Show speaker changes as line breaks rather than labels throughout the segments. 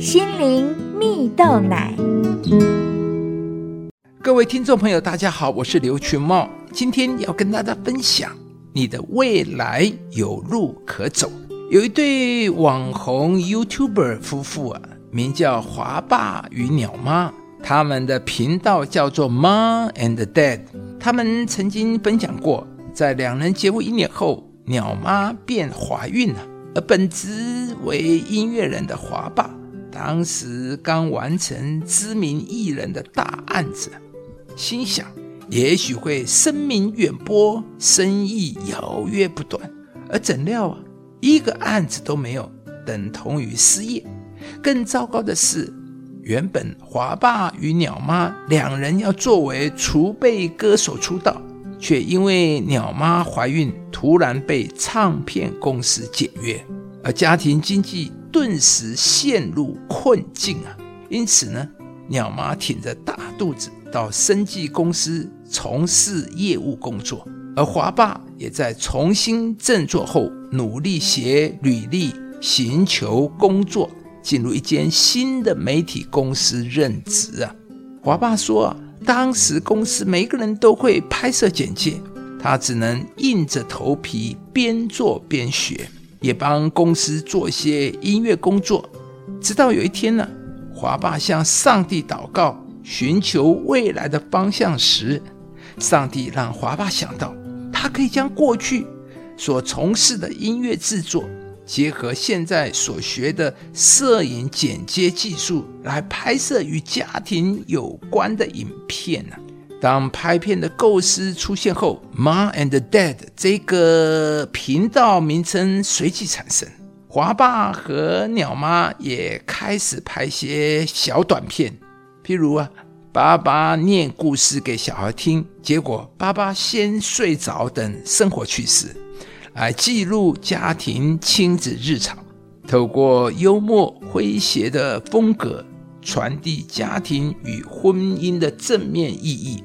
心灵蜜豆奶。
各位听众朋友，大家好，我是刘群茂，今天要跟大家分享，你的未来有路可走。有一对网红 YouTuber 夫妇啊，名叫华爸与鸟妈，他们的频道叫做 Mom and Dad。他们曾经分享过，在两人结婚一年后，鸟妈便怀孕了，而本职为音乐人的华爸，当时刚完成知名艺人的大案子，心想也许会声名远播，生意遥约不断，而怎料啊。一个案子都没有，等同于失业。更糟糕的是，原本华爸与鸟妈两人要作为储备歌手出道，却因为鸟妈怀孕，突然被唱片公司解约，而家庭经济顿时陷入困境啊！因此呢，鸟妈挺着大肚子到生技公司从事业务工作。而华爸也在重新振作后，努力写履历，寻求工作，进入一间新的媒体公司任职啊。华爸说，当时公司每个人都会拍摄简介，他只能硬着头皮边做边学，也帮公司做一些音乐工作。直到有一天呢，华爸向上帝祷告，寻求未来的方向时，上帝让华爸想到。他可以将过去所从事的音乐制作，结合现在所学的摄影剪接技术，来拍摄与家庭有关的影片呢。当拍片的构思出现后，Mom and Dad 这个频道名称随即产生。华爸和鸟妈也开始拍些小短片，譬如啊。爸爸念故事给小孩听，结果爸爸先睡着等生活趣事，来记录家庭亲子日常，透过幽默诙谐的风格传递家庭与婚姻的正面意义。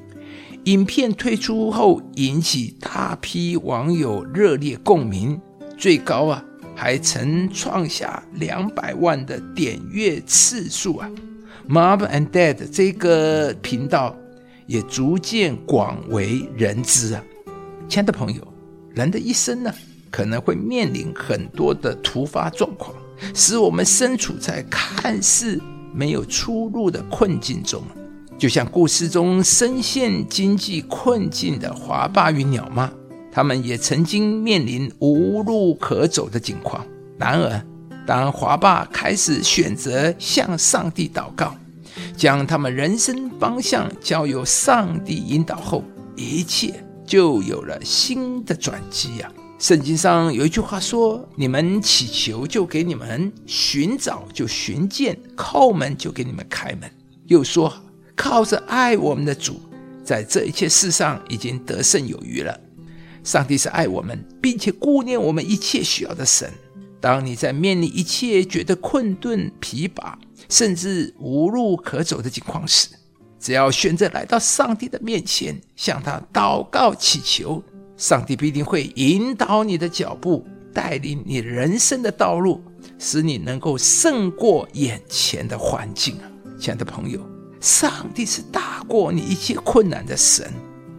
影片推出后引起大批网友热烈共鸣，最高啊还曾创下两百万的点阅次数啊！Mom and Dad 这个频道也逐渐广为人知啊，亲爱的朋友，人的一生呢，可能会面临很多的突发状况，使我们身处在看似没有出路的困境中。就像故事中深陷经济困境的华爸与鸟妈，他们也曾经面临无路可走的境况。然而，当华爸开始选择向上帝祷告，将他们人生方向交由上帝引导后，一切就有了新的转机呀！圣经上有一句话说：“你们祈求，就给你们；寻找，就寻见；叩门，就给你们开门。”又说：“靠着爱我们的主，在这一切事上已经得胜有余了。”上帝是爱我们，并且顾念我们一切需要的神。当你在面临一切觉得困顿、疲乏，甚至无路可走的情况时，只要选择来到上帝的面前，向他祷告祈求，上帝必定会引导你的脚步，带领你人生的道路，使你能够胜过眼前的环境啊！亲爱的朋友，上帝是大过你一切困难的神，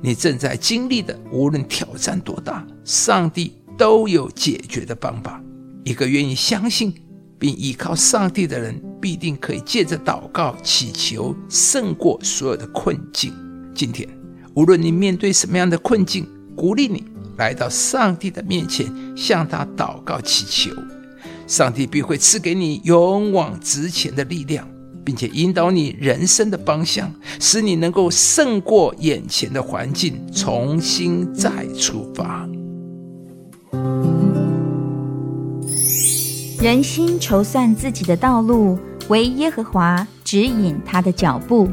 你正在经历的无论挑战多大，上帝都有解决的方法。一个愿意相信并依靠上帝的人，必定可以借着祷告祈求胜过所有的困境。今天，无论你面对什么样的困境，鼓励你来到上帝的面前，向他祷告祈求，上帝必会赐给你勇往直前的力量，并且引导你人生的方向，使你能够胜过眼前的环境，重新再出发。
人心筹算自己的道路，唯耶和华指引他的脚步。